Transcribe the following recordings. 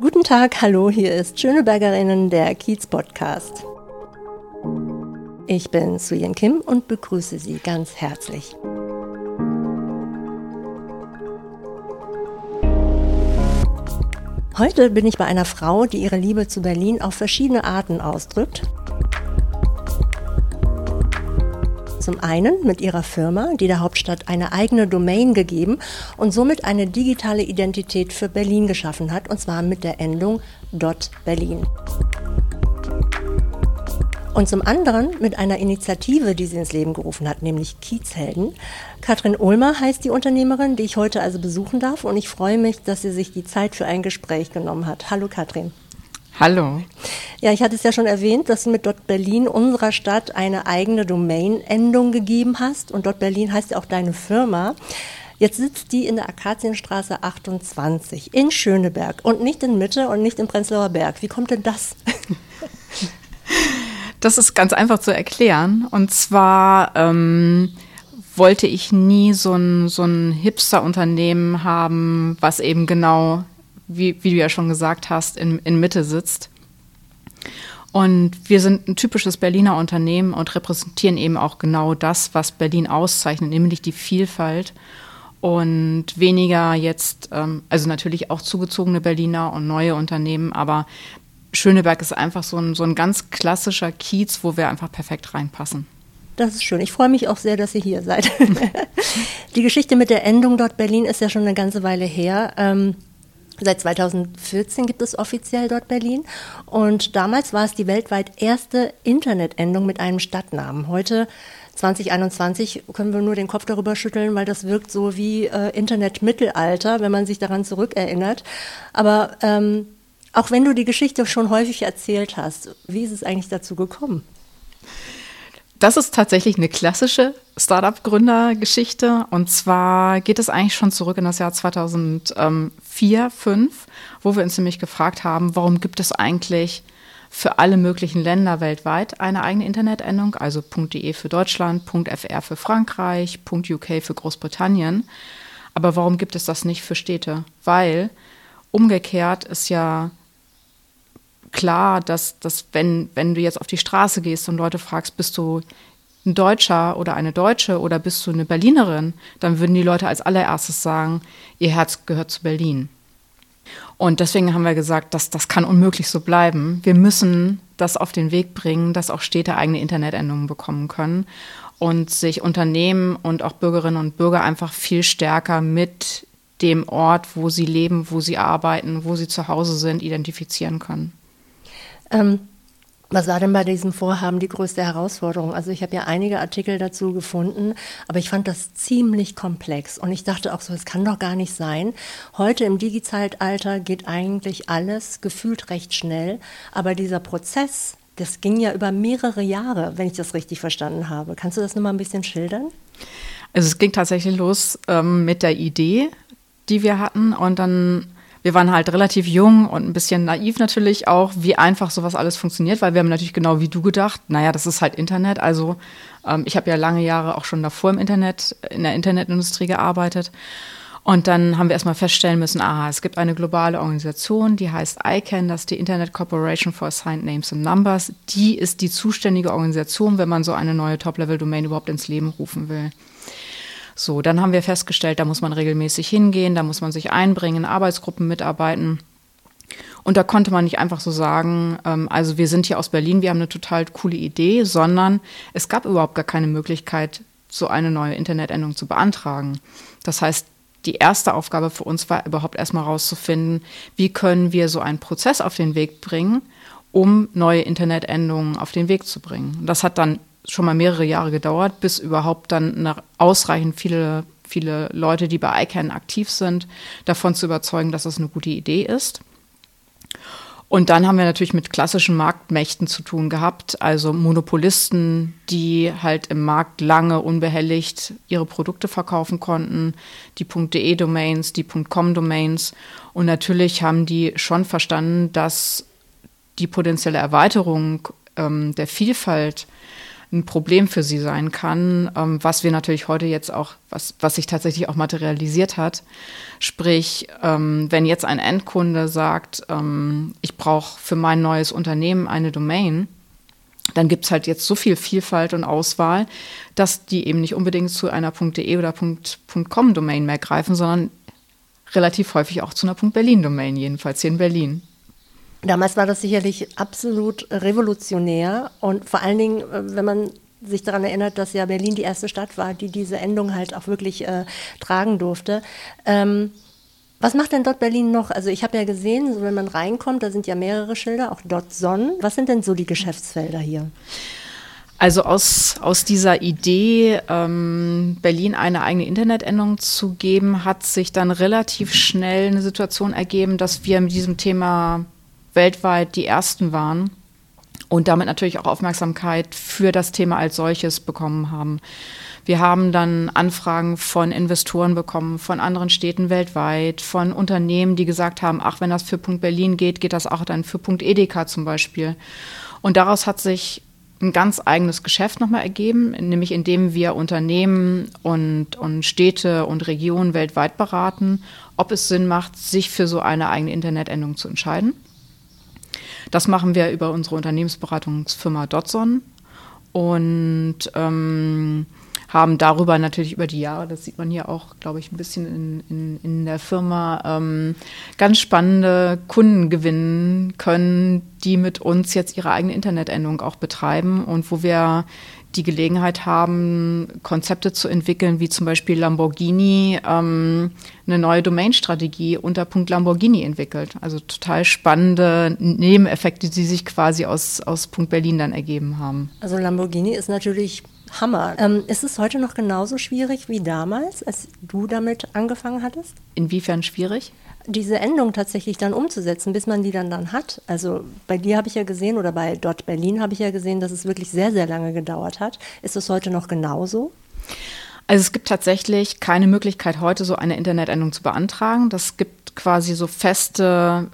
Guten Tag, hallo, hier ist Schönebergerinnen der Kiez Podcast. Ich bin Suyen Kim und begrüße Sie ganz herzlich. Heute bin ich bei einer Frau, die ihre Liebe zu Berlin auf verschiedene Arten ausdrückt Zum einen mit ihrer Firma, die der Hauptstadt eine eigene Domain gegeben und somit eine digitale Identität für Berlin geschaffen hat, und zwar mit der Endung .berlin. Und zum anderen mit einer Initiative, die sie ins Leben gerufen hat, nämlich Kiezhelden. Katrin Ulmer heißt die Unternehmerin, die ich heute also besuchen darf. Und ich freue mich, dass sie sich die Zeit für ein Gespräch genommen hat. Hallo Katrin. Hallo. Ja, ich hatte es ja schon erwähnt, dass du mit Dot Berlin unserer Stadt eine eigene Domain-Endung gegeben hast. Und Dot Berlin heißt ja auch deine Firma. Jetzt sitzt die in der Akazienstraße 28 in Schöneberg und nicht in Mitte und nicht im Prenzlauer Berg. Wie kommt denn das? Das ist ganz einfach zu erklären. Und zwar ähm, wollte ich nie so ein, so ein Hipster-Unternehmen haben, was eben genau wie, wie du ja schon gesagt hast, in, in Mitte sitzt. Und wir sind ein typisches Berliner Unternehmen und repräsentieren eben auch genau das, was Berlin auszeichnet, nämlich die Vielfalt und weniger jetzt, ähm, also natürlich auch zugezogene Berliner und neue Unternehmen, aber Schöneberg ist einfach so ein, so ein ganz klassischer Kiez, wo wir einfach perfekt reinpassen. Das ist schön. Ich freue mich auch sehr, dass ihr hier seid. die Geschichte mit der Endung dort Berlin ist ja schon eine ganze Weile her. Ähm, Seit 2014 gibt es offiziell dort Berlin. Und damals war es die weltweit erste Internetendung mit einem Stadtnamen. Heute 2021 können wir nur den Kopf darüber schütteln, weil das wirkt so wie äh, Internet-Mittelalter, wenn man sich daran zurückerinnert. Aber ähm, auch wenn du die Geschichte schon häufig erzählt hast, wie ist es eigentlich dazu gekommen? Das ist tatsächlich eine klassische Startup-Gründergeschichte. Und zwar geht es eigentlich schon zurück in das Jahr 2004, 2005, wo wir uns nämlich gefragt haben, warum gibt es eigentlich für alle möglichen Länder weltweit eine eigene Internetendung, also .de für Deutschland, .fr für Frankreich, .uk für Großbritannien. Aber warum gibt es das nicht für Städte? Weil umgekehrt ist ja klar, dass, dass wenn, wenn du jetzt auf die Straße gehst und Leute fragst, bist du ein Deutscher oder eine Deutsche oder bist du eine Berlinerin, dann würden die Leute als allererstes sagen, ihr Herz gehört zu Berlin. Und deswegen haben wir gesagt, dass das kann unmöglich so bleiben. Wir müssen das auf den Weg bringen, dass auch Städte eigene Internetendungen bekommen können und sich Unternehmen und auch Bürgerinnen und Bürger einfach viel stärker mit dem Ort, wo sie leben, wo sie arbeiten, wo sie zu Hause sind, identifizieren können. Ähm, was war denn bei diesem Vorhaben die größte Herausforderung? Also ich habe ja einige Artikel dazu gefunden, aber ich fand das ziemlich komplex und ich dachte auch so, es kann doch gar nicht sein. Heute im Digizeitalter geht eigentlich alles gefühlt recht schnell, aber dieser Prozess, das ging ja über mehrere Jahre, wenn ich das richtig verstanden habe. Kannst du das nochmal ein bisschen schildern? Also es ging tatsächlich los ähm, mit der Idee, die wir hatten und dann wir waren halt relativ jung und ein bisschen naiv natürlich auch, wie einfach sowas alles funktioniert, weil wir haben natürlich genau wie du gedacht, naja, das ist halt Internet. Also ähm, ich habe ja lange Jahre auch schon davor im Internet, in der Internetindustrie gearbeitet. Und dann haben wir erstmal feststellen müssen, aha, es gibt eine globale Organisation, die heißt ICANN, das ist die Internet Corporation for Assigned Names and Numbers. Die ist die zuständige Organisation, wenn man so eine neue Top-Level-Domain überhaupt ins Leben rufen will. So, dann haben wir festgestellt, da muss man regelmäßig hingehen, da muss man sich einbringen, Arbeitsgruppen mitarbeiten. Und da konnte man nicht einfach so sagen, ähm, also wir sind hier aus Berlin, wir haben eine total coole Idee, sondern es gab überhaupt gar keine Möglichkeit, so eine neue Internetendung zu beantragen. Das heißt, die erste Aufgabe für uns war überhaupt erstmal herauszufinden, wie können wir so einen Prozess auf den Weg bringen, um neue Internetendungen auf den Weg zu bringen. Das hat dann schon mal mehrere Jahre gedauert, bis überhaupt dann ausreichend viele, viele Leute, die bei ICANN aktiv sind, davon zu überzeugen, dass das eine gute Idee ist. Und dann haben wir natürlich mit klassischen Marktmächten zu tun gehabt, also Monopolisten, die halt im Markt lange unbehelligt ihre Produkte verkaufen konnten, die .de-Domains, die .com-Domains. Und natürlich haben die schon verstanden, dass die potenzielle Erweiterung ähm, der Vielfalt ein Problem für sie sein kann, ähm, was wir natürlich heute jetzt auch, was, was sich tatsächlich auch materialisiert hat. Sprich, ähm, wenn jetzt ein Endkunde sagt, ähm, ich brauche für mein neues Unternehmen eine Domain, dann gibt es halt jetzt so viel Vielfalt und Auswahl, dass die eben nicht unbedingt zu einer .de oder .com Domain mehr greifen, sondern relativ häufig auch zu einer .berlin Domain, jedenfalls hier in Berlin. Damals war das sicherlich absolut revolutionär und vor allen Dingen, äh, wenn man sich daran erinnert, dass ja Berlin die erste Stadt war, die diese Endung halt auch wirklich äh, tragen durfte. Ähm, was macht denn dort Berlin noch? Also ich habe ja gesehen, so wenn man reinkommt, da sind ja mehrere Schilder, auch dort Sonnen. Was sind denn so die Geschäftsfelder hier? Also aus, aus dieser Idee, ähm, Berlin eine eigene Internetendung zu geben, hat sich dann relativ schnell eine Situation ergeben, dass wir mit diesem Thema weltweit die Ersten waren und damit natürlich auch Aufmerksamkeit für das Thema als solches bekommen haben. Wir haben dann Anfragen von Investoren bekommen, von anderen Städten weltweit, von Unternehmen, die gesagt haben, ach, wenn das für Punkt Berlin geht, geht das auch dann für Punkt Edeka zum Beispiel. Und daraus hat sich ein ganz eigenes Geschäft nochmal ergeben, nämlich indem wir Unternehmen und, und Städte und Regionen weltweit beraten, ob es Sinn macht, sich für so eine eigene Internetendung zu entscheiden. Das machen wir über unsere Unternehmensberatungsfirma Dotson. Und ähm, haben darüber natürlich über die Jahre, das sieht man hier auch, glaube ich, ein bisschen in, in, in der Firma, ähm, ganz spannende Kunden gewinnen können, die mit uns jetzt ihre eigene Internetendung auch betreiben und wo wir die Gelegenheit haben, Konzepte zu entwickeln, wie zum Beispiel Lamborghini ähm, eine neue Domain-Strategie unter Punkt Lamborghini entwickelt. Also total spannende Nebeneffekte, die sich quasi aus, aus Punkt Berlin dann ergeben haben. Also Lamborghini ist natürlich Hammer. Ähm, ist es heute noch genauso schwierig wie damals, als du damit angefangen hattest? Inwiefern schwierig? Diese Endung tatsächlich dann umzusetzen, bis man die dann dann hat. Also bei dir habe ich ja gesehen oder bei Dort Berlin habe ich ja gesehen, dass es wirklich sehr, sehr lange gedauert hat. Ist es heute noch genauso? Also es gibt tatsächlich keine Möglichkeit, heute so eine Internetendung zu beantragen. Das gibt quasi so feste,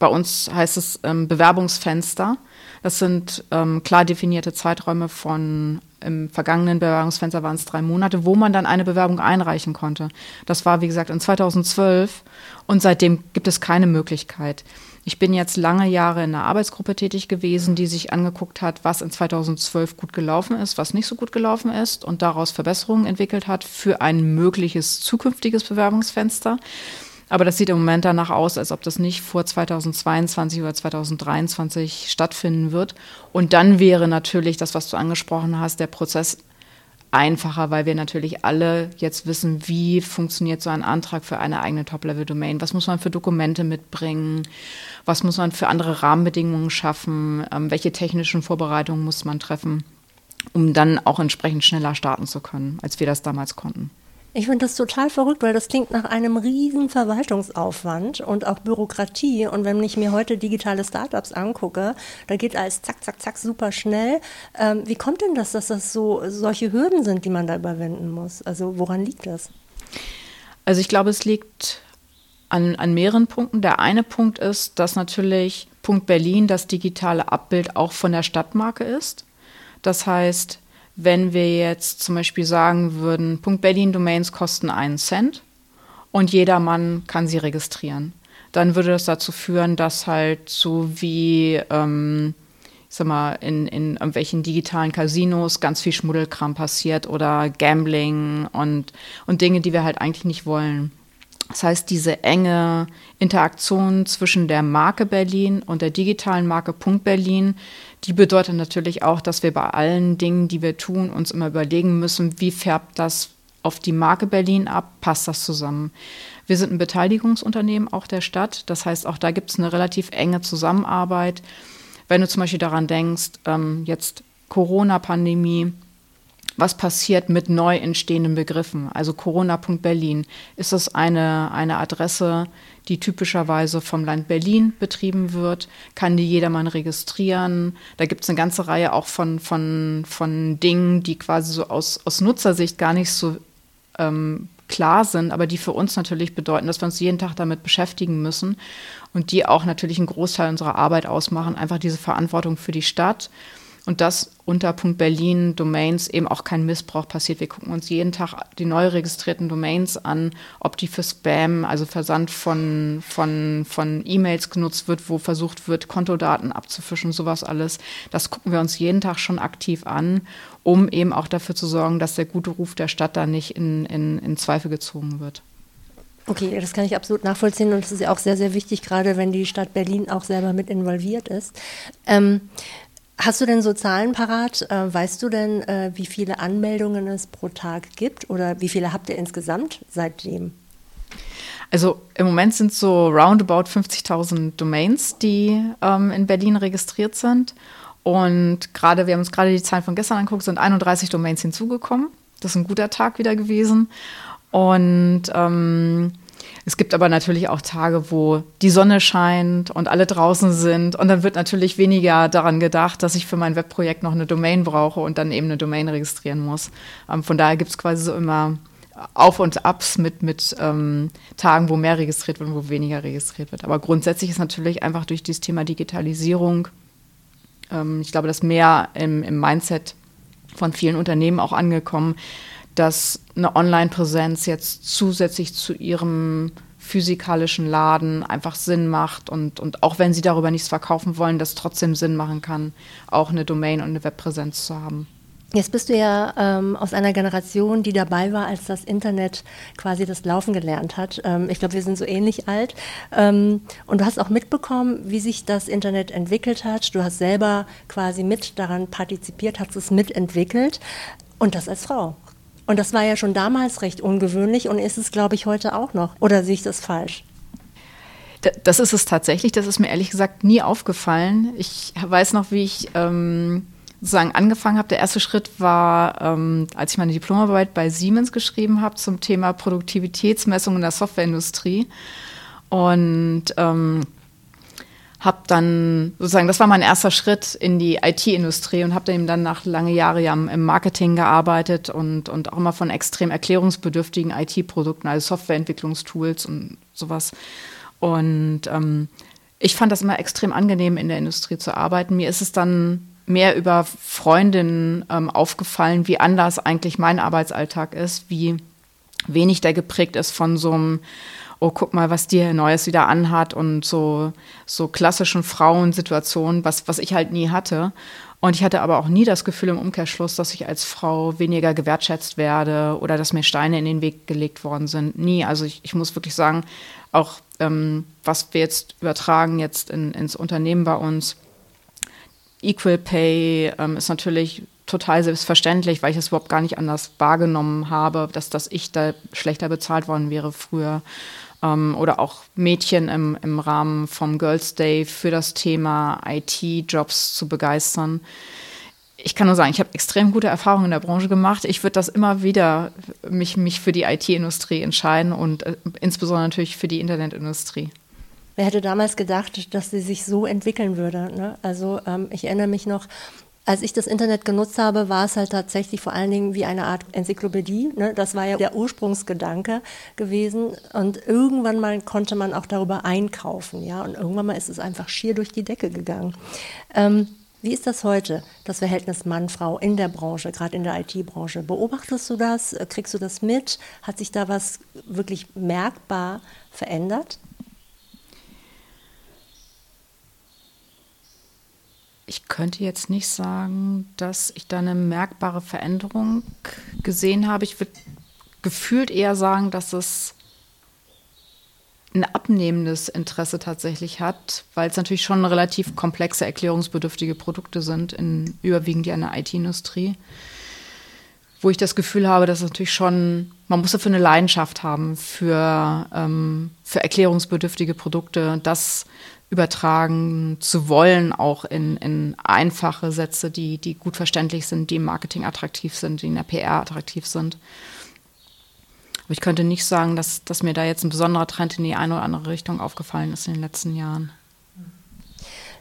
bei uns heißt es ähm, Bewerbungsfenster. Das sind ähm, klar definierte Zeiträume von im vergangenen Bewerbungsfenster waren es drei Monate, wo man dann eine Bewerbung einreichen konnte. Das war, wie gesagt, in 2012 und seitdem gibt es keine Möglichkeit. Ich bin jetzt lange Jahre in einer Arbeitsgruppe tätig gewesen, die sich angeguckt hat, was in 2012 gut gelaufen ist, was nicht so gut gelaufen ist und daraus Verbesserungen entwickelt hat für ein mögliches zukünftiges Bewerbungsfenster. Aber das sieht im Moment danach aus, als ob das nicht vor 2022 oder 2023 stattfinden wird. Und dann wäre natürlich das, was du angesprochen hast, der Prozess einfacher, weil wir natürlich alle jetzt wissen, wie funktioniert so ein Antrag für eine eigene Top-Level-Domain. Was muss man für Dokumente mitbringen? Was muss man für andere Rahmenbedingungen schaffen? Ähm, welche technischen Vorbereitungen muss man treffen, um dann auch entsprechend schneller starten zu können, als wir das damals konnten? Ich finde das total verrückt, weil das klingt nach einem riesen Verwaltungsaufwand und auch Bürokratie. Und wenn ich mir heute digitale Startups angucke, da geht alles zack, zack, zack super schnell. Ähm, wie kommt denn das, dass das so solche Hürden sind, die man da überwinden muss? Also woran liegt das? Also ich glaube, es liegt an, an mehreren Punkten. Der eine Punkt ist, dass natürlich Punkt Berlin das digitale Abbild auch von der Stadtmarke ist. Das heißt, wenn wir jetzt zum Beispiel sagen würden, Punkt Berlin Domains kosten einen Cent und jedermann kann sie registrieren, dann würde das dazu führen, dass halt so wie ähm, ich sag mal, in, in irgendwelchen digitalen Casinos ganz viel Schmuddelkram passiert oder Gambling und, und Dinge, die wir halt eigentlich nicht wollen. Das heißt, diese enge Interaktion zwischen der Marke Berlin und der digitalen Marke Punkt Berlin, die bedeutet natürlich auch, dass wir bei allen Dingen, die wir tun, uns immer überlegen müssen, wie färbt das auf die Marke Berlin ab, passt das zusammen. Wir sind ein Beteiligungsunternehmen auch der Stadt, das heißt, auch da gibt es eine relativ enge Zusammenarbeit. Wenn du zum Beispiel daran denkst, ähm, jetzt Corona-Pandemie, was passiert mit neu entstehenden Begriffen. Also Corona.berlin. Ist das eine, eine Adresse, die typischerweise vom Land Berlin betrieben wird? Kann die jedermann registrieren? Da gibt es eine ganze Reihe auch von, von, von Dingen, die quasi so aus, aus Nutzersicht gar nicht so ähm, klar sind, aber die für uns natürlich bedeuten, dass wir uns jeden Tag damit beschäftigen müssen und die auch natürlich einen Großteil unserer Arbeit ausmachen, einfach diese Verantwortung für die Stadt und dass unter Berlin Domains eben auch kein Missbrauch passiert. Wir gucken uns jeden Tag die neu registrierten Domains an, ob die für Spam, also Versand von, von, von E-Mails genutzt wird, wo versucht wird, Kontodaten abzufischen, sowas alles. Das gucken wir uns jeden Tag schon aktiv an, um eben auch dafür zu sorgen, dass der gute Ruf der Stadt da nicht in, in, in Zweifel gezogen wird. Okay, das kann ich absolut nachvollziehen und es ist ja auch sehr, sehr wichtig, gerade wenn die Stadt Berlin auch selber mit involviert ist. Ähm, Hast du denn so Zahlen parat? Äh, weißt du denn, äh, wie viele Anmeldungen es pro Tag gibt oder wie viele habt ihr insgesamt seitdem? Also im Moment sind so roundabout 50.000 Domains, die ähm, in Berlin registriert sind. Und gerade, wir haben uns gerade die Zahlen von gestern angeguckt, sind 31 Domains hinzugekommen. Das ist ein guter Tag wieder gewesen. Und ähm, es gibt aber natürlich auch Tage, wo die Sonne scheint und alle draußen sind. Und dann wird natürlich weniger daran gedacht, dass ich für mein Webprojekt noch eine Domain brauche und dann eben eine Domain registrieren muss. Ähm, von daher gibt es quasi so immer Auf und Abs mit, mit ähm, Tagen, wo mehr registriert wird und wo weniger registriert wird. Aber grundsätzlich ist natürlich einfach durch dieses Thema Digitalisierung, ähm, ich glaube, das mehr im, im Mindset von vielen Unternehmen auch angekommen, dass eine Online-Präsenz jetzt zusätzlich zu ihrem physikalischen Laden einfach Sinn macht und, und auch wenn sie darüber nichts verkaufen wollen, das trotzdem Sinn machen kann, auch eine Domain und eine Webpräsenz zu haben. Jetzt bist du ja ähm, aus einer Generation, die dabei war, als das Internet quasi das Laufen gelernt hat. Ähm, ich glaube, wir sind so ähnlich alt. Ähm, und du hast auch mitbekommen, wie sich das Internet entwickelt hat. Du hast selber quasi mit daran partizipiert, hast es mitentwickelt. Und das als Frau. Und das war ja schon damals recht ungewöhnlich und ist es, glaube ich, heute auch noch. Oder sehe ich das falsch? Das ist es tatsächlich. Das ist mir ehrlich gesagt nie aufgefallen. Ich weiß noch, wie ich ähm, sozusagen angefangen habe. Der erste Schritt war, ähm, als ich meine Diplomarbeit bei Siemens geschrieben habe zum Thema Produktivitätsmessung in der Softwareindustrie. Und ähm, habe dann sozusagen, das war mein erster Schritt in die IT-Industrie und habe dann nach lange Jahre ja im Marketing gearbeitet und, und auch immer von extrem erklärungsbedürftigen IT-Produkten, also Softwareentwicklungstools und sowas. Und ähm, ich fand das immer extrem angenehm, in der Industrie zu arbeiten. Mir ist es dann mehr über Freundinnen ähm, aufgefallen, wie anders eigentlich mein Arbeitsalltag ist, wie wenig der geprägt ist von so einem oh, guck mal, was die Neues wieder anhat und so, so klassischen Frauensituationen, was, was ich halt nie hatte. Und ich hatte aber auch nie das Gefühl im Umkehrschluss, dass ich als Frau weniger gewertschätzt werde oder dass mir Steine in den Weg gelegt worden sind. Nie. Also ich, ich muss wirklich sagen, auch ähm, was wir jetzt übertragen jetzt in, ins Unternehmen bei uns, Equal Pay ähm, ist natürlich total selbstverständlich, weil ich es überhaupt gar nicht anders wahrgenommen habe, dass, dass ich da schlechter bezahlt worden wäre früher ähm, oder auch Mädchen im, im Rahmen vom Girls Day für das Thema IT-Jobs zu begeistern. Ich kann nur sagen, ich habe extrem gute Erfahrungen in der Branche gemacht. Ich würde das immer wieder mich, mich für die IT-Industrie entscheiden und äh, insbesondere natürlich für die Internetindustrie. Wer hätte damals gedacht, dass sie sich so entwickeln würde? Ne? Also ähm, ich erinnere mich noch, als ich das Internet genutzt habe, war es halt tatsächlich vor allen Dingen wie eine Art Enzyklopädie. Ne? Das war ja der Ursprungsgedanke gewesen. Und irgendwann mal konnte man auch darüber einkaufen. Ja? Und irgendwann mal ist es einfach schier durch die Decke gegangen. Ähm, wie ist das heute, das Verhältnis Mann-Frau in der Branche, gerade in der IT-Branche? Beobachtest du das? Kriegst du das mit? Hat sich da was wirklich merkbar verändert? Ich könnte jetzt nicht sagen, dass ich da eine merkbare Veränderung gesehen habe. Ich würde gefühlt eher sagen, dass es ein abnehmendes Interesse tatsächlich hat, weil es natürlich schon relativ komplexe, erklärungsbedürftige Produkte sind, in, überwiegend ja in der IT-Industrie. Wo ich das Gefühl habe, dass es natürlich schon, man muss dafür eine Leidenschaft haben für, ähm, für erklärungsbedürftige Produkte, das übertragen zu wollen, auch in, in einfache Sätze, die, die gut verständlich sind, die im Marketing attraktiv sind, die in der PR attraktiv sind. Aber ich könnte nicht sagen, dass, dass mir da jetzt ein besonderer Trend in die eine oder andere Richtung aufgefallen ist in den letzten Jahren.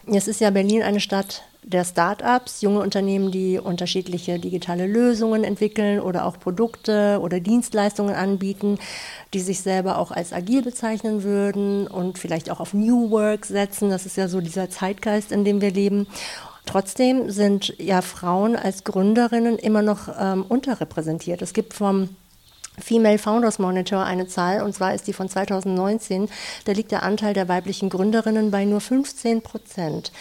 Jetzt ist ja Berlin eine Stadt der Start-ups, junge Unternehmen, die unterschiedliche digitale Lösungen entwickeln oder auch Produkte oder Dienstleistungen anbieten, die sich selber auch als agil bezeichnen würden und vielleicht auch auf New Work setzen. Das ist ja so dieser Zeitgeist, in dem wir leben. Trotzdem sind ja Frauen als Gründerinnen immer noch ähm, unterrepräsentiert. Es gibt vom Female Founders Monitor eine Zahl, und zwar ist die von 2019. Da liegt der Anteil der weiblichen Gründerinnen bei nur 15 Prozent.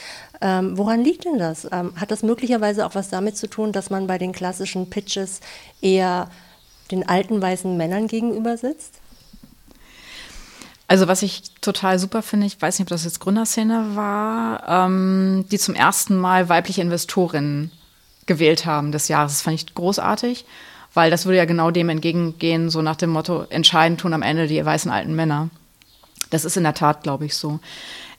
Ähm, woran liegt denn das? Ähm, hat das möglicherweise auch was damit zu tun, dass man bei den klassischen Pitches eher den alten weißen Männern gegenüber sitzt? Also was ich total super finde, ich weiß nicht, ob das jetzt Gründerszene war, ähm, die zum ersten Mal weibliche Investorinnen gewählt haben des Jahres. Das fand ich großartig, weil das würde ja genau dem entgegengehen, so nach dem Motto, entscheiden tun am Ende die weißen alten Männer. Das ist in der Tat, glaube ich, so.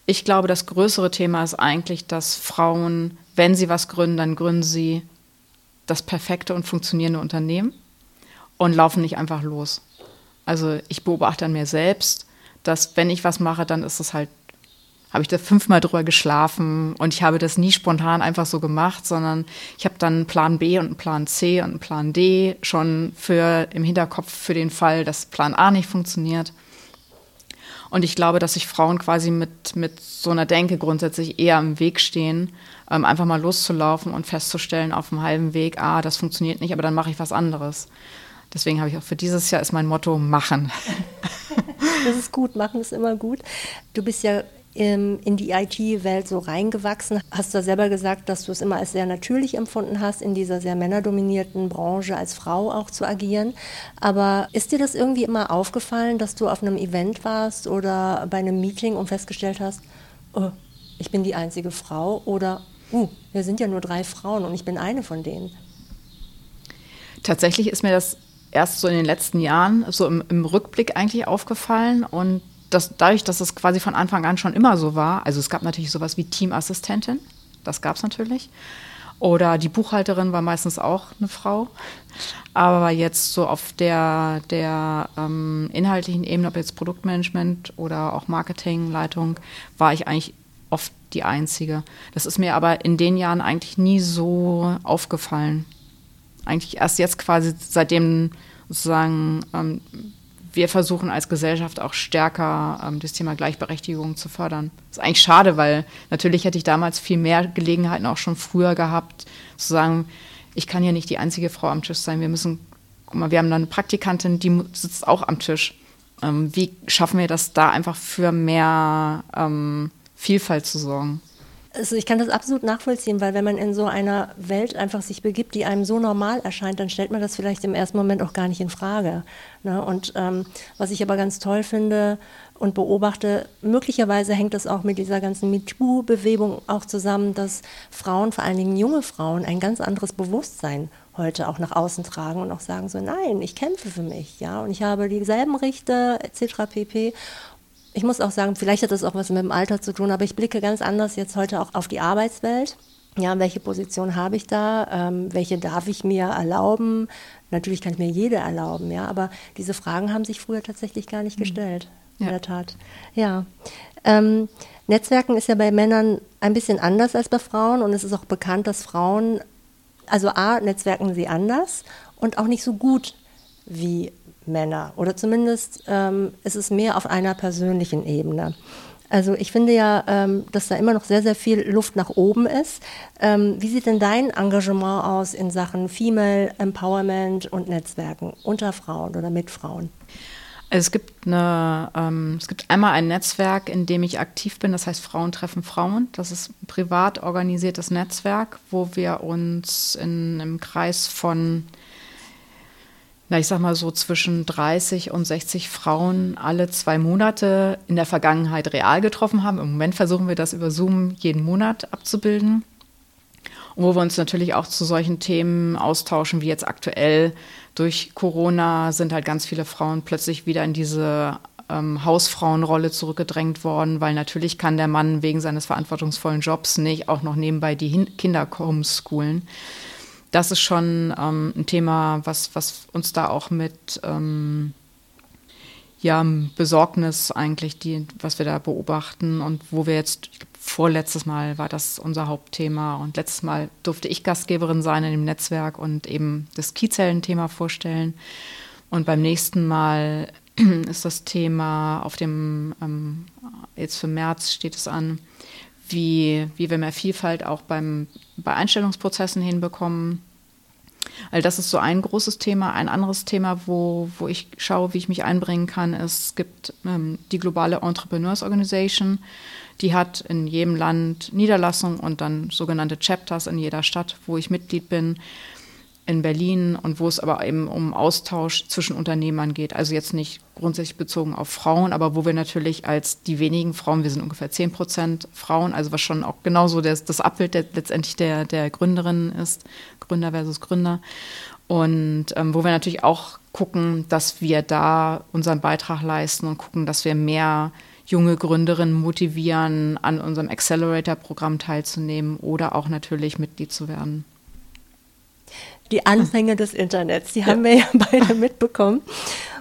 Ich glaube, das größere Thema ist eigentlich, dass Frauen, wenn sie was gründen, dann gründen sie das perfekte und funktionierende Unternehmen und laufen nicht einfach los. Also ich beobachte an mir selbst, dass wenn ich was mache, dann ist es halt, habe ich da fünfmal drüber geschlafen und ich habe das nie spontan einfach so gemacht, sondern ich habe dann einen Plan B und einen Plan C und einen Plan D schon für im Hinterkopf für den Fall, dass Plan A nicht funktioniert. Und ich glaube, dass sich Frauen quasi mit, mit so einer Denke grundsätzlich eher im Weg stehen, ähm, einfach mal loszulaufen und festzustellen auf dem halben Weg, ah, das funktioniert nicht, aber dann mache ich was anderes. Deswegen habe ich auch für dieses Jahr ist mein Motto machen. Das ist gut, machen ist immer gut. Du bist ja in die IT-Welt so reingewachsen. Hast du selber gesagt, dass du es immer als sehr natürlich empfunden hast, in dieser sehr männerdominierten Branche als Frau auch zu agieren. Aber ist dir das irgendwie immer aufgefallen, dass du auf einem Event warst oder bei einem Meeting und festgestellt hast, oh, ich bin die einzige Frau oder, uh, wir sind ja nur drei Frauen und ich bin eine von denen? Tatsächlich ist mir das erst so in den letzten Jahren so im, im Rückblick eigentlich aufgefallen und das, dadurch, dass es quasi von Anfang an schon immer so war, also es gab natürlich sowas wie Teamassistentin, das gab es natürlich. Oder die Buchhalterin war meistens auch eine Frau. Aber jetzt so auf der, der ähm, inhaltlichen Ebene, ob jetzt Produktmanagement oder auch Marketingleitung, war ich eigentlich oft die Einzige. Das ist mir aber in den Jahren eigentlich nie so aufgefallen eigentlich erst jetzt quasi, seitdem sozusagen ähm, wir versuchen als Gesellschaft auch stärker ähm, das Thema Gleichberechtigung zu fördern. Das ist eigentlich schade, weil natürlich hätte ich damals viel mehr Gelegenheiten auch schon früher gehabt, zu sagen, ich kann ja nicht die einzige Frau am Tisch sein. Wir müssen, guck mal, wir haben da eine Praktikantin, die sitzt auch am Tisch. Ähm, wie schaffen wir das da einfach für mehr ähm, Vielfalt zu sorgen? Also ich kann das absolut nachvollziehen, weil wenn man in so einer Welt einfach sich begibt, die einem so normal erscheint, dann stellt man das vielleicht im ersten Moment auch gar nicht in Frage. Ne? Und ähm, was ich aber ganz toll finde und beobachte, möglicherweise hängt das auch mit dieser ganzen MeToo-Bewegung auch zusammen, dass Frauen, vor allen Dingen junge Frauen, ein ganz anderes Bewusstsein heute auch nach außen tragen und auch sagen so, nein, ich kämpfe für mich, ja, und ich habe dieselben Richter etc. pp ich muss auch sagen, vielleicht hat das auch was mit dem Alter zu tun, aber ich blicke ganz anders jetzt heute auch auf die Arbeitswelt. Ja, welche Position habe ich da? Ähm, welche darf ich mir erlauben? Natürlich kann ich mir jede erlauben, ja, aber diese Fragen haben sich früher tatsächlich gar nicht mhm. gestellt. Ja. In der Tat. Ja. Ähm, Netzwerken ist ja bei Männern ein bisschen anders als bei Frauen und es ist auch bekannt, dass Frauen, also A, netzwerken sie anders und auch nicht so gut wie Männer. Oder zumindest ähm, ist es mehr auf einer persönlichen Ebene. Also ich finde ja, ähm, dass da immer noch sehr, sehr viel Luft nach oben ist. Ähm, wie sieht denn dein Engagement aus in Sachen Female Empowerment und Netzwerken unter Frauen oder mit Frauen? Also es gibt eine, ähm, es gibt einmal ein Netzwerk, in dem ich aktiv bin, das heißt Frauen treffen Frauen. Das ist ein privat organisiertes Netzwerk, wo wir uns in einem Kreis von na, ich sag mal so zwischen 30 und 60 Frauen alle zwei Monate in der Vergangenheit real getroffen haben. Im Moment versuchen wir das über Zoom jeden Monat abzubilden. Und wo wir uns natürlich auch zu solchen Themen austauschen, wie jetzt aktuell durch Corona sind halt ganz viele Frauen plötzlich wieder in diese ähm, Hausfrauenrolle zurückgedrängt worden, weil natürlich kann der Mann wegen seines verantwortungsvollen Jobs nicht auch noch nebenbei die Hin Kinder homeschoolen das ist schon ähm, ein Thema, was, was uns da auch mit ähm, ja, Besorgnis eigentlich, die, was wir da beobachten und wo wir jetzt, vorletztes Mal war das unser Hauptthema und letztes Mal durfte ich Gastgeberin sein in dem Netzwerk und eben das Kiezellen-Thema vorstellen. Und beim nächsten Mal ist das Thema auf dem, ähm, jetzt für März steht es an, wie, wie wir mehr Vielfalt auch beim, bei Einstellungsprozessen hinbekommen. Also das ist so ein großes Thema. Ein anderes Thema, wo, wo ich schaue, wie ich mich einbringen kann, ist, es gibt ähm, die globale Entrepreneurs Organization. Die hat in jedem Land Niederlassungen und dann sogenannte Chapters in jeder Stadt, wo ich Mitglied bin in Berlin und wo es aber eben um Austausch zwischen Unternehmern geht. Also jetzt nicht grundsätzlich bezogen auf Frauen, aber wo wir natürlich als die wenigen Frauen, wir sind ungefähr 10 Prozent Frauen, also was schon auch genauso das, das Abbild der, letztendlich der, der Gründerinnen ist, Gründer versus Gründer. Und ähm, wo wir natürlich auch gucken, dass wir da unseren Beitrag leisten und gucken, dass wir mehr junge Gründerinnen motivieren, an unserem Accelerator-Programm teilzunehmen oder auch natürlich Mitglied zu werden die Anfänge des Internets. Die haben wir ja beide mitbekommen.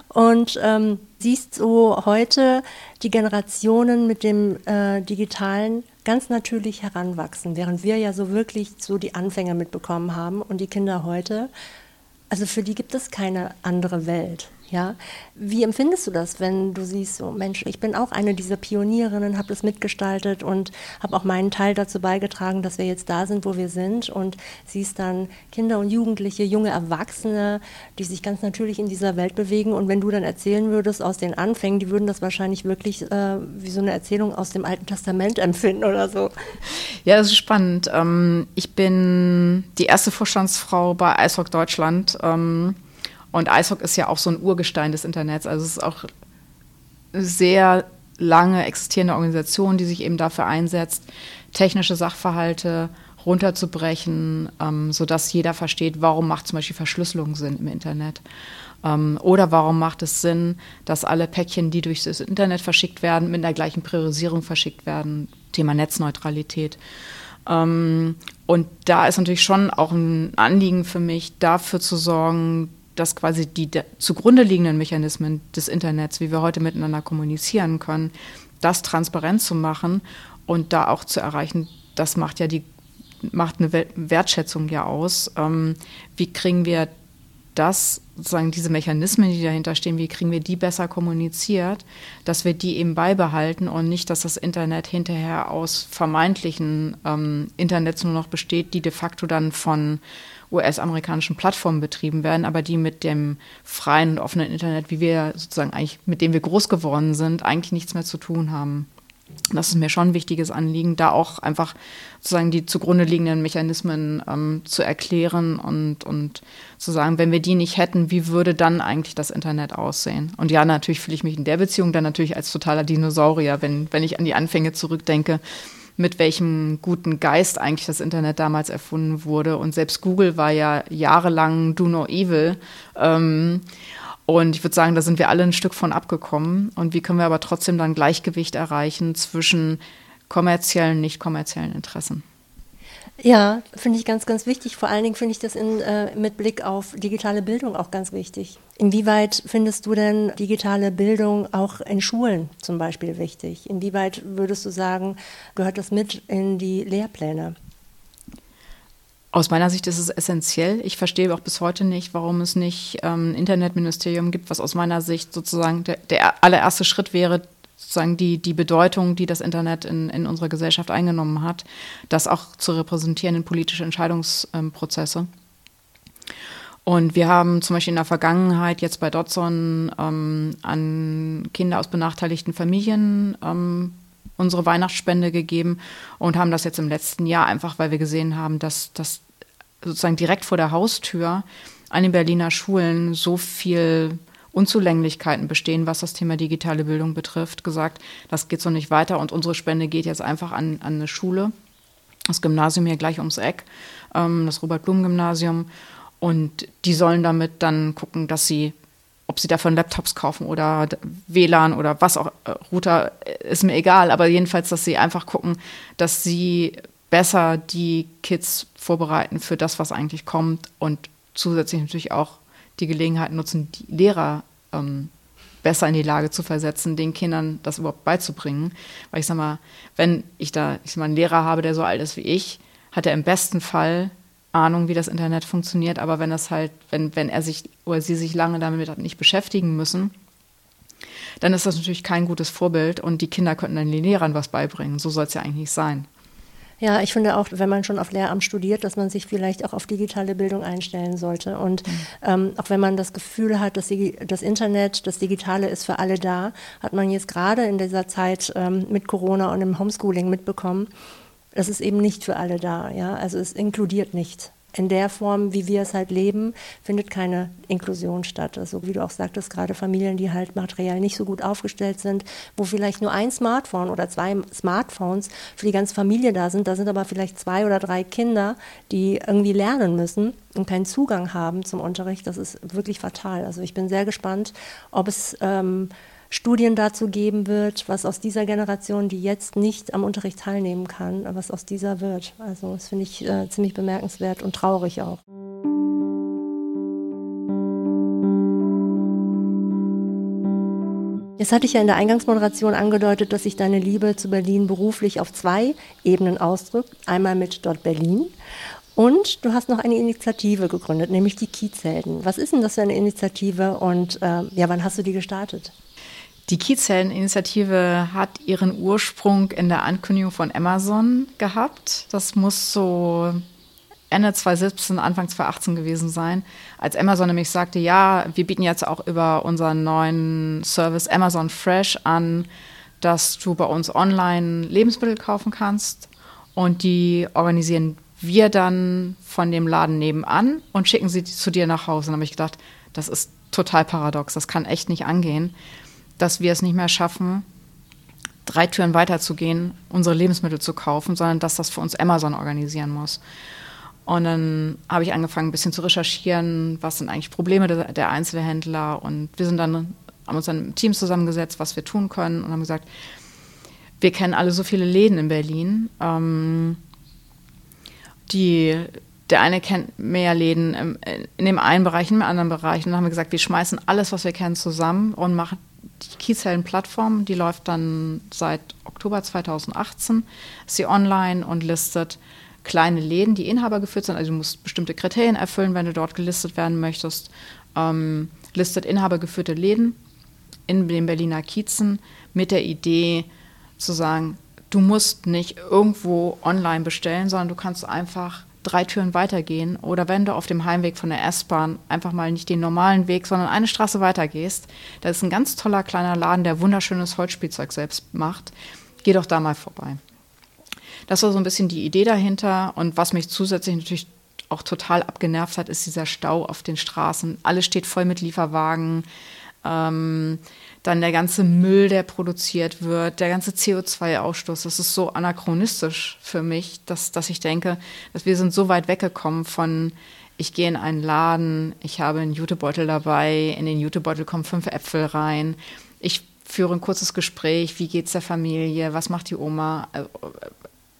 Und ähm, siehst so heute die Generationen mit dem äh, Digitalen ganz natürlich heranwachsen, während wir ja so wirklich so die Anfänge mitbekommen haben und die Kinder heute. Also für die gibt es keine andere Welt. Ja, wie empfindest du das, wenn du siehst, so Mensch, ich bin auch eine dieser Pionierinnen, habe das mitgestaltet und habe auch meinen Teil dazu beigetragen, dass wir jetzt da sind, wo wir sind und siehst dann Kinder und Jugendliche, junge Erwachsene, die sich ganz natürlich in dieser Welt bewegen und wenn du dann erzählen würdest aus den Anfängen, die würden das wahrscheinlich wirklich äh, wie so eine Erzählung aus dem Alten Testament empfinden oder so. Ja, das ist spannend. Ähm, ich bin die erste Vorstandsfrau bei Eisrock Deutschland. Ähm, und ISOC ist ja auch so ein Urgestein des Internets. Also es ist auch eine sehr lange existierende Organisation, die sich eben dafür einsetzt, technische Sachverhalte runterzubrechen, ähm, sodass jeder versteht, warum macht zum Beispiel Verschlüsselung Sinn im Internet. Ähm, oder warum macht es Sinn, dass alle Päckchen, die durch das Internet verschickt werden, mit der gleichen Priorisierung verschickt werden. Thema Netzneutralität. Ähm, und da ist natürlich schon auch ein Anliegen für mich, dafür zu sorgen, dass quasi die zugrunde liegenden Mechanismen des Internets, wie wir heute miteinander kommunizieren können, das transparent zu machen und da auch zu erreichen, das macht ja die macht eine Wertschätzung ja aus. Ähm, wie kriegen wir das, sozusagen diese Mechanismen, die dahinter stehen, wie kriegen wir die besser kommuniziert, dass wir die eben beibehalten und nicht, dass das Internet hinterher aus vermeintlichen ähm, Internets nur noch besteht, die de facto dann von US-amerikanischen Plattformen betrieben werden, aber die mit dem freien und offenen Internet, wie wir sozusagen eigentlich, mit dem wir groß geworden sind, eigentlich nichts mehr zu tun haben. Das ist mir schon ein wichtiges Anliegen, da auch einfach sozusagen die zugrunde liegenden Mechanismen ähm, zu erklären und, und zu sagen, wenn wir die nicht hätten, wie würde dann eigentlich das Internet aussehen? Und ja, natürlich fühle ich mich in der Beziehung dann natürlich als totaler Dinosaurier, wenn, wenn ich an die Anfänge zurückdenke mit welchem guten Geist eigentlich das Internet damals erfunden wurde. Und selbst Google war ja jahrelang Do No Evil. Ähm, und ich würde sagen, da sind wir alle ein Stück von abgekommen. Und wie können wir aber trotzdem dann Gleichgewicht erreichen zwischen kommerziellen, nicht kommerziellen Interessen? Ja, finde ich ganz, ganz wichtig. Vor allen Dingen finde ich das in, äh, mit Blick auf digitale Bildung auch ganz wichtig. Inwieweit findest du denn digitale Bildung auch in Schulen zum Beispiel wichtig? Inwieweit würdest du sagen, gehört das mit in die Lehrpläne? Aus meiner Sicht ist es essentiell. Ich verstehe auch bis heute nicht, warum es nicht ähm, ein Internetministerium gibt, was aus meiner Sicht sozusagen der, der allererste Schritt wäre, sozusagen die, die Bedeutung, die das Internet in, in unserer Gesellschaft eingenommen hat, das auch zu repräsentieren in politische Entscheidungsprozesse. Und wir haben zum Beispiel in der Vergangenheit jetzt bei Dotson ähm, an Kinder aus benachteiligten Familien ähm, unsere Weihnachtsspende gegeben und haben das jetzt im letzten Jahr einfach, weil wir gesehen haben, dass das sozusagen direkt vor der Haustür an den Berliner Schulen so viel Unzulänglichkeiten bestehen, was das Thema digitale Bildung betrifft, gesagt, das geht so nicht weiter und unsere Spende geht jetzt einfach an, an eine Schule, das Gymnasium hier gleich ums Eck, ähm, das Robert-Blum-Gymnasium. Und die sollen damit dann gucken, dass sie, ob sie davon Laptops kaufen oder WLAN oder was auch, äh, Router, äh, ist mir egal, aber jedenfalls, dass sie einfach gucken, dass sie besser die Kids vorbereiten für das, was eigentlich kommt und zusätzlich natürlich auch die Gelegenheit nutzen, die Lehrer ähm, besser in die Lage zu versetzen, den Kindern das überhaupt beizubringen. Weil ich sag mal, wenn ich da ich sag mal, einen Lehrer habe, der so alt ist wie ich, hat er im besten Fall Ahnung, wie das Internet funktioniert, aber wenn das halt, wenn, wenn er sich oder sie sich lange damit nicht beschäftigen müssen, dann ist das natürlich kein gutes Vorbild und die Kinder könnten dann den Lehrern was beibringen. So soll es ja eigentlich sein. Ja, ich finde auch, wenn man schon auf Lehramt studiert, dass man sich vielleicht auch auf digitale Bildung einstellen sollte. Und mhm. ähm, auch wenn man das Gefühl hat, dass die, das Internet, das Digitale ist für alle da, hat man jetzt gerade in dieser Zeit ähm, mit Corona und im Homeschooling mitbekommen, das ist eben nicht für alle da. Ja? Also es inkludiert nicht in der Form, wie wir es halt leben, findet keine Inklusion statt. Also wie du auch sagtest, gerade Familien, die halt materiell nicht so gut aufgestellt sind, wo vielleicht nur ein Smartphone oder zwei Smartphones für die ganze Familie da sind, da sind aber vielleicht zwei oder drei Kinder, die irgendwie lernen müssen und keinen Zugang haben zum Unterricht. Das ist wirklich fatal. Also ich bin sehr gespannt, ob es ähm, Studien dazu geben wird, was aus dieser Generation, die jetzt nicht am Unterricht teilnehmen kann, was aus dieser wird. Also das finde ich äh, ziemlich bemerkenswert und traurig auch. Jetzt hatte ich ja in der Eingangsmoderation angedeutet, dass sich deine Liebe zu Berlin beruflich auf zwei Ebenen ausdrückt. Einmal mit Dort Berlin und du hast noch eine Initiative gegründet, nämlich die Kiezhelden. Was ist denn das für eine Initiative und äh, ja, wann hast du die gestartet? Die Kiezhelden-Initiative hat ihren Ursprung in der Ankündigung von Amazon gehabt. Das muss so Ende 2017, Anfang 2018 gewesen sein, als Amazon nämlich sagte, ja, wir bieten jetzt auch über unseren neuen Service Amazon Fresh an, dass du bei uns online Lebensmittel kaufen kannst und die organisieren wir dann von dem Laden nebenan und schicken sie zu dir nach Hause. Und dann habe ich gedacht, das ist total paradox, das kann echt nicht angehen dass wir es nicht mehr schaffen, drei Türen weiterzugehen, unsere Lebensmittel zu kaufen, sondern dass das für uns Amazon organisieren muss. Und dann habe ich angefangen, ein bisschen zu recherchieren, was sind eigentlich Probleme der, der Einzelhändler. Und wir sind dann, haben uns dann im Team zusammengesetzt, was wir tun können und haben gesagt, wir kennen alle so viele Läden in Berlin. Ähm, die, der eine kennt mehr Läden im, in dem einen Bereich, in dem anderen Bereich. Und dann haben wir gesagt, wir schmeißen alles, was wir kennen, zusammen und machen die Kiezellen-Plattform, die läuft dann seit Oktober 2018, ist sie online und listet kleine Läden, die Inhaber geführt sind. Also du musst bestimmte Kriterien erfüllen, wenn du dort gelistet werden möchtest. Ähm, listet inhabergeführte Läden in den Berliner Kiezen mit der Idee zu sagen, du musst nicht irgendwo online bestellen, sondern du kannst einfach drei Türen weitergehen oder wenn du auf dem Heimweg von der S-Bahn einfach mal nicht den normalen Weg, sondern eine Straße weitergehst, da ist ein ganz toller kleiner Laden, der wunderschönes Holzspielzeug selbst macht. Geh doch da mal vorbei. Das war so ein bisschen die Idee dahinter und was mich zusätzlich natürlich auch total abgenervt hat, ist dieser Stau auf den Straßen. Alles steht voll mit Lieferwagen. Ähm, dann der ganze Müll, der produziert wird, der ganze CO2-Ausstoß, das ist so anachronistisch für mich, dass, dass ich denke, dass wir sind so weit weggekommen von, ich gehe in einen Laden, ich habe einen Jutebeutel dabei, in den Jutebeutel kommen fünf Äpfel rein, ich führe ein kurzes Gespräch, wie geht's der Familie, was macht die Oma, äh,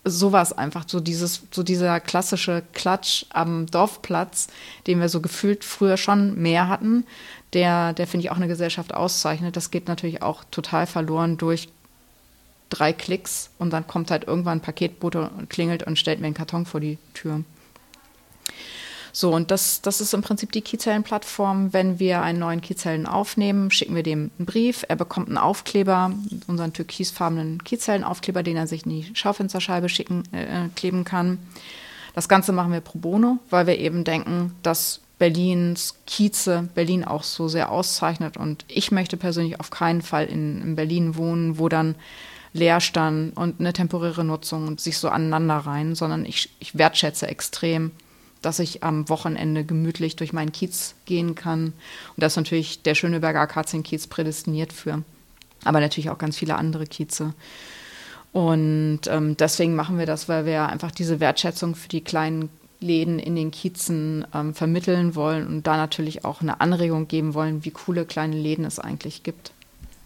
sowas einfach, so dieses, so dieser klassische Klatsch am Dorfplatz, den wir so gefühlt früher schon mehr hatten, der, der finde ich auch eine Gesellschaft auszeichnet. Das geht natürlich auch total verloren durch drei Klicks und dann kommt halt irgendwann ein Paketbote und klingelt und stellt mir einen Karton vor die Tür. So, und das, das ist im Prinzip die Kiezellen-Plattform. Wenn wir einen neuen Kiezellen aufnehmen, schicken wir dem einen Brief. Er bekommt einen Aufkleber, unseren türkisfarbenen Kiezellen-Aufkleber, den er sich in die Schaufensterscheibe schicken, äh, kleben kann. Das Ganze machen wir pro bono, weil wir eben denken, dass Berlins Kieze Berlin auch so sehr auszeichnet. Und ich möchte persönlich auf keinen Fall in, in Berlin wohnen, wo dann Leerstand und eine temporäre Nutzung sich so aneinander rein, sondern ich, ich wertschätze extrem, dass ich am Wochenende gemütlich durch meinen Kiez gehen kann. Und das ist natürlich der Schöneberger Akazienkiez prädestiniert für. Aber natürlich auch ganz viele andere Kieze. Und ähm, deswegen machen wir das, weil wir einfach diese Wertschätzung für die kleinen Läden in den Kiezen ähm, vermitteln wollen und da natürlich auch eine Anregung geben wollen, wie coole kleine Läden es eigentlich gibt.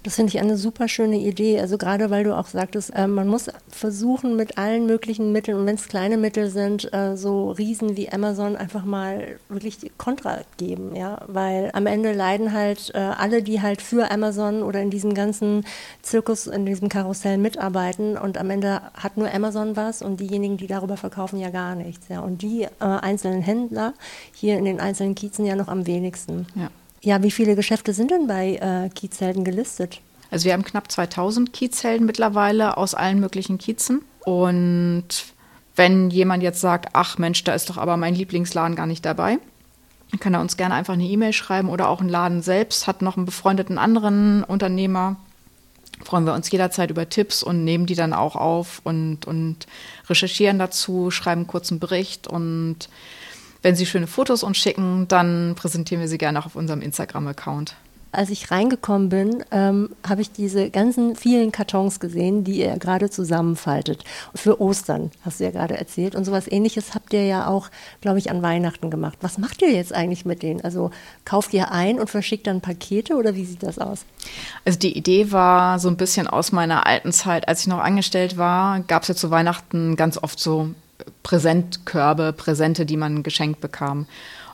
Das finde ich eine super schöne Idee. Also gerade weil du auch sagtest, äh, man muss versuchen mit allen möglichen Mitteln, und wenn es kleine Mittel sind, äh, so Riesen wie Amazon einfach mal wirklich Kontra geben, ja. Weil am Ende leiden halt äh, alle, die halt für Amazon oder in diesem ganzen Zirkus, in diesem Karussell mitarbeiten und am Ende hat nur Amazon was und diejenigen, die darüber verkaufen, ja gar nichts. Ja. Und die äh, einzelnen Händler hier in den einzelnen Kiezen ja noch am wenigsten. Ja. Ja, wie viele Geschäfte sind denn bei äh, Kiezhelden gelistet? Also wir haben knapp 2000 Kiezhelden mittlerweile aus allen möglichen Kiezen und wenn jemand jetzt sagt, ach Mensch, da ist doch aber mein Lieblingsladen gar nicht dabei, dann kann er uns gerne einfach eine E-Mail schreiben oder auch ein Laden selbst hat noch einen befreundeten anderen Unternehmer. Freuen wir uns jederzeit über Tipps und nehmen die dann auch auf und, und recherchieren dazu, schreiben einen kurzen Bericht und wenn Sie schöne Fotos uns schicken, dann präsentieren wir sie gerne auch auf unserem Instagram-Account als ich reingekommen bin, ähm, habe ich diese ganzen vielen Kartons gesehen, die ihr gerade zusammenfaltet. Für Ostern, hast du ja gerade erzählt. Und sowas ähnliches habt ihr ja auch, glaube ich, an Weihnachten gemacht. Was macht ihr jetzt eigentlich mit denen? Also kauft ihr ein und verschickt dann Pakete oder wie sieht das aus? Also die Idee war so ein bisschen aus meiner alten Zeit, als ich noch angestellt war, gab es ja zu Weihnachten ganz oft so Präsentkörbe, Präsente, die man geschenkt bekam.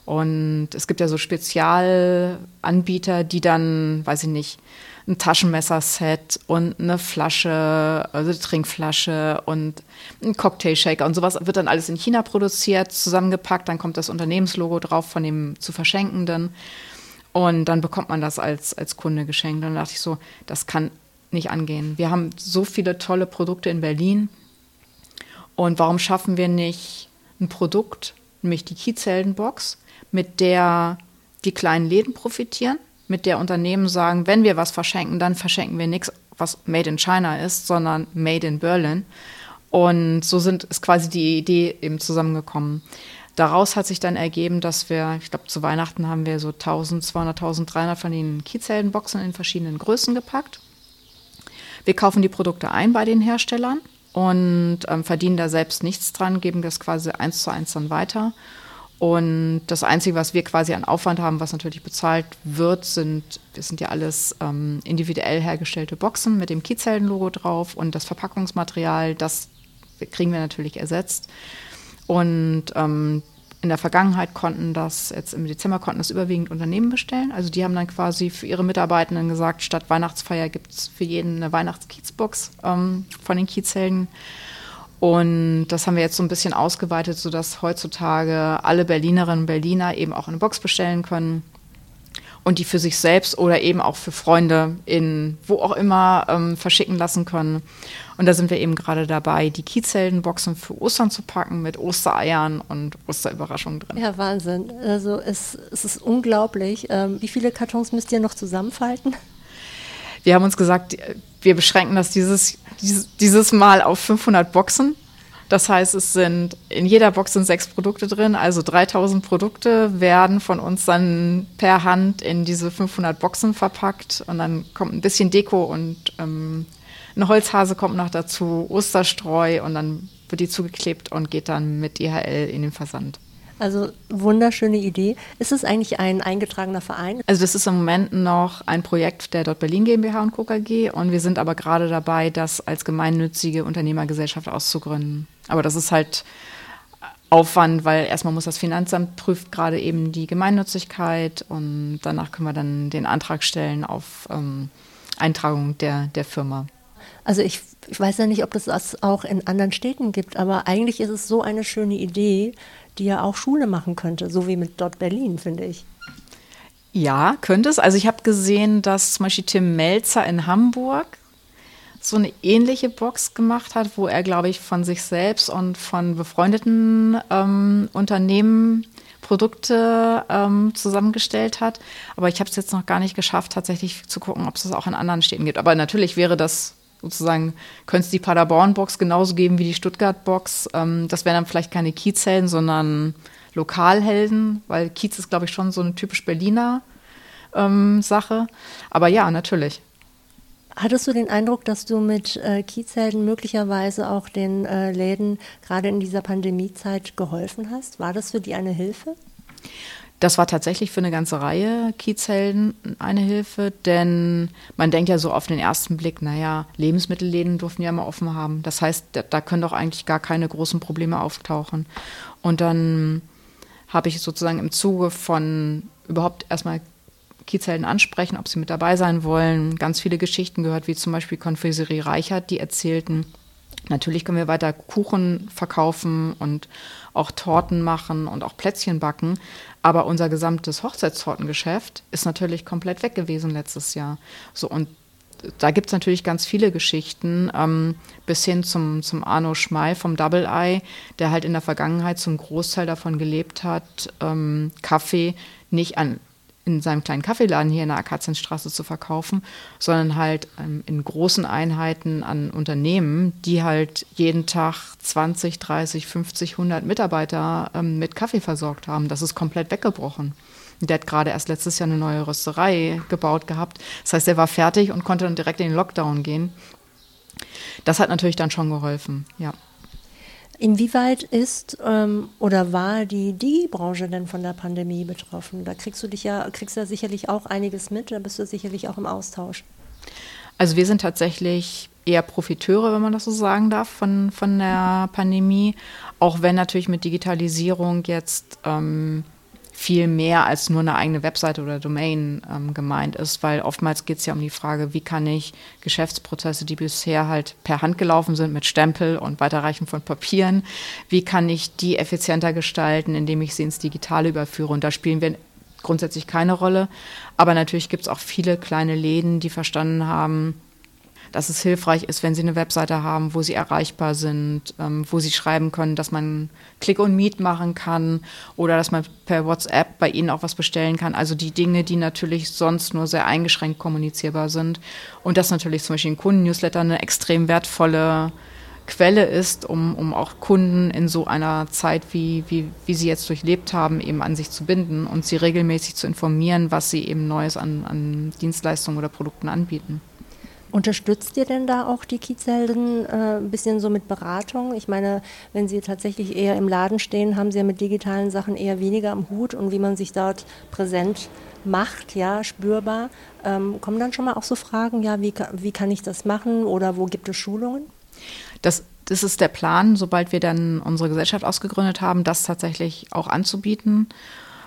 Und es gibt ja so Spezialanbieter, die dann, weiß ich nicht, ein Taschenmesserset und eine Flasche, also eine Trinkflasche und ein Cocktailshaker und sowas wird dann alles in China produziert, zusammengepackt, dann kommt das Unternehmenslogo drauf von dem zu Verschenkenden und dann bekommt man das als, als Kunde geschenkt. Und dann dachte ich so, das kann nicht angehen. Wir haben so viele tolle Produkte in Berlin und warum schaffen wir nicht ein Produkt, nämlich die Kiezheldenbox, mit der die kleinen Läden profitieren, mit der Unternehmen sagen, wenn wir was verschenken, dann verschenken wir nichts, was made in China ist, sondern made in Berlin. Und so sind, ist quasi die Idee eben zusammengekommen. Daraus hat sich dann ergeben, dass wir, ich glaube, zu Weihnachten haben wir so 1200, 1300 von den Kiezheldenboxen in verschiedenen Größen gepackt. Wir kaufen die Produkte ein bei den Herstellern und ähm, verdienen da selbst nichts dran, geben das quasi eins zu eins dann weiter und das Einzige, was wir quasi an Aufwand haben, was natürlich bezahlt wird, sind, das sind ja alles ähm, individuell hergestellte Boxen mit dem Kiezhelden-Logo drauf und das Verpackungsmaterial, das kriegen wir natürlich ersetzt. Und ähm, in der Vergangenheit konnten das, jetzt im Dezember konnten das überwiegend Unternehmen bestellen. Also die haben dann quasi für ihre Mitarbeitenden gesagt, statt Weihnachtsfeier gibt es für jeden eine Weihnachtskiezbox ähm, von den Kiezhelden. Und das haben wir jetzt so ein bisschen ausgeweitet, sodass heutzutage alle Berlinerinnen und Berliner eben auch eine Box bestellen können und die für sich selbst oder eben auch für Freunde in wo auch immer ähm, verschicken lassen können. Und da sind wir eben gerade dabei, die Kiezheldenboxen für Ostern zu packen mit Ostereiern und Osterüberraschungen drin. Ja, Wahnsinn. Also es, es ist unglaublich. Ähm, wie viele Kartons müsst ihr noch zusammenfalten? Wir haben uns gesagt, wir beschränken das dieses, dieses Mal auf 500 Boxen. Das heißt, es sind in jeder Box sind sechs Produkte drin, also 3000 Produkte werden von uns dann per Hand in diese 500 Boxen verpackt und dann kommt ein bisschen Deko und ähm, eine Holzhase kommt noch dazu, Osterstreu und dann wird die zugeklebt und geht dann mit DHL in den Versand. Also wunderschöne Idee. Ist es eigentlich ein eingetragener Verein? Also das ist im Moment noch ein Projekt der Dort Berlin GmbH und Co. KG und wir sind aber gerade dabei, das als gemeinnützige Unternehmergesellschaft auszugründen. Aber das ist halt Aufwand, weil erstmal muss das Finanzamt prüft gerade eben die Gemeinnützigkeit und danach können wir dann den Antrag stellen auf ähm, Eintragung der, der Firma. Also ich, ich weiß ja nicht, ob das das auch in anderen Städten gibt, aber eigentlich ist es so eine schöne Idee, die ja auch Schule machen könnte, so wie mit Dort Berlin, finde ich. Ja, könnte es. Also ich habe gesehen, dass zum Beispiel Tim Melzer in Hamburg so eine ähnliche Box gemacht hat, wo er, glaube ich, von sich selbst und von befreundeten ähm, Unternehmen Produkte ähm, zusammengestellt hat. Aber ich habe es jetzt noch gar nicht geschafft, tatsächlich zu gucken, ob es das auch in anderen Städten gibt. Aber natürlich wäre das sozusagen, könnte es die Paderborn-Box genauso geben wie die Stuttgart-Box. Ähm, das wären dann vielleicht keine Kiezhelden, sondern Lokalhelden, weil Kiez ist, glaube ich, schon so eine typisch Berliner ähm, Sache. Aber ja, natürlich. Hattest du den Eindruck, dass du mit äh, Kiezhelden möglicherweise auch den äh, Läden gerade in dieser Pandemiezeit geholfen hast? War das für die eine Hilfe? Das war tatsächlich für eine ganze Reihe Kiezhelden eine Hilfe, denn man denkt ja so auf den ersten Blick, naja, Lebensmittelläden durften ja immer offen haben. Das heißt, da, da können doch eigentlich gar keine großen Probleme auftauchen. Und dann habe ich sozusagen im Zuge von überhaupt erstmal Kiezhelden ansprechen, ob sie mit dabei sein wollen, ganz viele Geschichten gehört, wie zum Beispiel Konfiserie Reichert, die erzählten, Natürlich können wir weiter Kuchen verkaufen und auch Torten machen und auch Plätzchen backen. Aber unser gesamtes Hochzeitstortengeschäft ist natürlich komplett weg gewesen letztes Jahr. So und da gibt es natürlich ganz viele Geschichten, ähm, bis hin zum, zum Arno Schmei vom Double Eye, der halt in der Vergangenheit zum Großteil davon gelebt hat, ähm, Kaffee nicht an in seinem kleinen Kaffeeladen hier in der Akazienstraße zu verkaufen, sondern halt ähm, in großen Einheiten an Unternehmen, die halt jeden Tag 20, 30, 50, 100 Mitarbeiter ähm, mit Kaffee versorgt haben. Das ist komplett weggebrochen. Der hat gerade erst letztes Jahr eine neue Rösterei gebaut gehabt. Das heißt, er war fertig und konnte dann direkt in den Lockdown gehen. Das hat natürlich dann schon geholfen, ja. Inwieweit ist ähm, oder war die Digi-Branche denn von der Pandemie betroffen? Da kriegst du dich ja, kriegst ja sicherlich auch einiges mit, da bist du sicherlich auch im Austausch. Also wir sind tatsächlich eher Profiteure, wenn man das so sagen darf, von, von der Pandemie. Auch wenn natürlich mit Digitalisierung jetzt ähm, viel mehr als nur eine eigene Webseite oder Domain ähm, gemeint ist, weil oftmals geht es ja um die Frage, wie kann ich Geschäftsprozesse, die bisher halt per Hand gelaufen sind mit Stempel und Weiterreichen von Papieren, wie kann ich die effizienter gestalten, indem ich sie ins Digitale überführe. Und da spielen wir grundsätzlich keine Rolle. Aber natürlich gibt es auch viele kleine Läden, die verstanden haben, dass es hilfreich ist, wenn Sie eine Webseite haben, wo Sie erreichbar sind, ähm, wo Sie schreiben können, dass man Click und Meet machen kann oder dass man per WhatsApp bei Ihnen auch was bestellen kann. Also die Dinge, die natürlich sonst nur sehr eingeschränkt kommunizierbar sind. Und dass natürlich zum Beispiel ein Kundennewsletter eine extrem wertvolle Quelle ist, um, um auch Kunden in so einer Zeit, wie, wie, wie sie jetzt durchlebt haben, eben an sich zu binden und sie regelmäßig zu informieren, was sie eben Neues an, an Dienstleistungen oder Produkten anbieten. Unterstützt ihr denn da auch die Kiezhelden äh, ein bisschen so mit Beratung? Ich meine, wenn sie tatsächlich eher im Laden stehen, haben sie ja mit digitalen Sachen eher weniger am Hut und wie man sich dort präsent macht, ja, spürbar. Ähm, kommen dann schon mal auch so Fragen, ja, wie, wie kann ich das machen oder wo gibt es Schulungen? Das das ist der Plan, sobald wir dann unsere Gesellschaft ausgegründet haben, das tatsächlich auch anzubieten.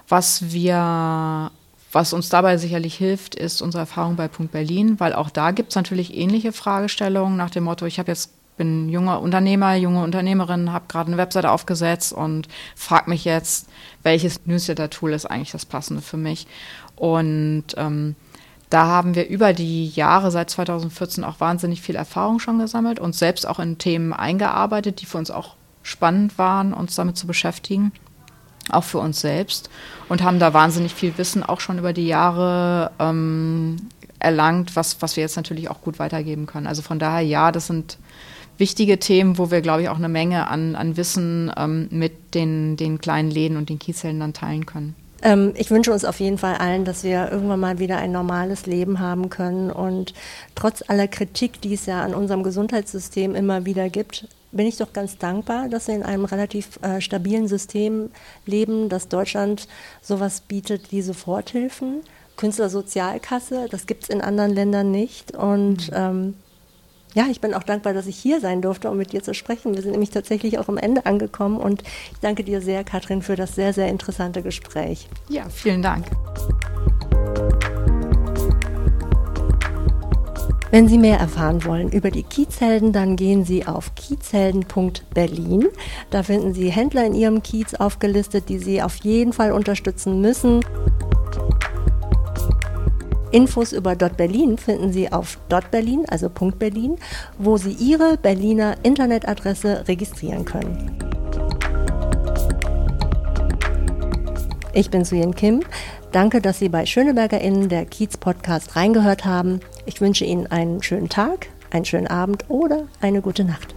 Was wir was uns dabei sicherlich hilft, ist unsere Erfahrung bei Punkt Berlin, weil auch da gibt es natürlich ähnliche Fragestellungen nach dem Motto, ich habe jetzt bin junger Unternehmer, junge Unternehmerin, habe gerade eine Webseite aufgesetzt und frage mich jetzt, welches Newsletter-Tool ist eigentlich das passende für mich. Und ähm, da haben wir über die Jahre seit 2014 auch wahnsinnig viel Erfahrung schon gesammelt und selbst auch in Themen eingearbeitet, die für uns auch spannend waren, uns damit zu beschäftigen auch für uns selbst und haben da wahnsinnig viel Wissen auch schon über die Jahre ähm, erlangt, was, was wir jetzt natürlich auch gut weitergeben können. Also von daher, ja, das sind wichtige Themen, wo wir, glaube ich, auch eine Menge an, an Wissen ähm, mit den, den kleinen Läden und den Kiezellen dann teilen können. Ähm, ich wünsche uns auf jeden Fall allen, dass wir irgendwann mal wieder ein normales Leben haben können und trotz aller Kritik, die es ja an unserem Gesundheitssystem immer wieder gibt, bin ich doch ganz dankbar, dass wir in einem relativ äh, stabilen System leben, dass Deutschland sowas bietet wie Soforthilfen, Künstlersozialkasse, das gibt es in anderen Ländern nicht. Und mhm. ähm, ja, ich bin auch dankbar, dass ich hier sein durfte, um mit dir zu sprechen. Wir sind nämlich tatsächlich auch am Ende angekommen und ich danke dir sehr, Katrin, für das sehr, sehr interessante Gespräch. Ja, vielen Dank. Wenn Sie mehr erfahren wollen über die Kiezhelden, dann gehen Sie auf kiezhelden.berlin. Da finden Sie Händler in Ihrem Kiez aufgelistet, die Sie auf jeden Fall unterstützen müssen. Infos über Dot Berlin finden Sie auf Dot Berlin, also Punkt Berlin, wo Sie Ihre Berliner Internetadresse registrieren können. Ich bin Suyen Kim. Danke, dass Sie bei SchönebergerInnen der Kiez Podcast reingehört haben. Ich wünsche Ihnen einen schönen Tag, einen schönen Abend oder eine gute Nacht.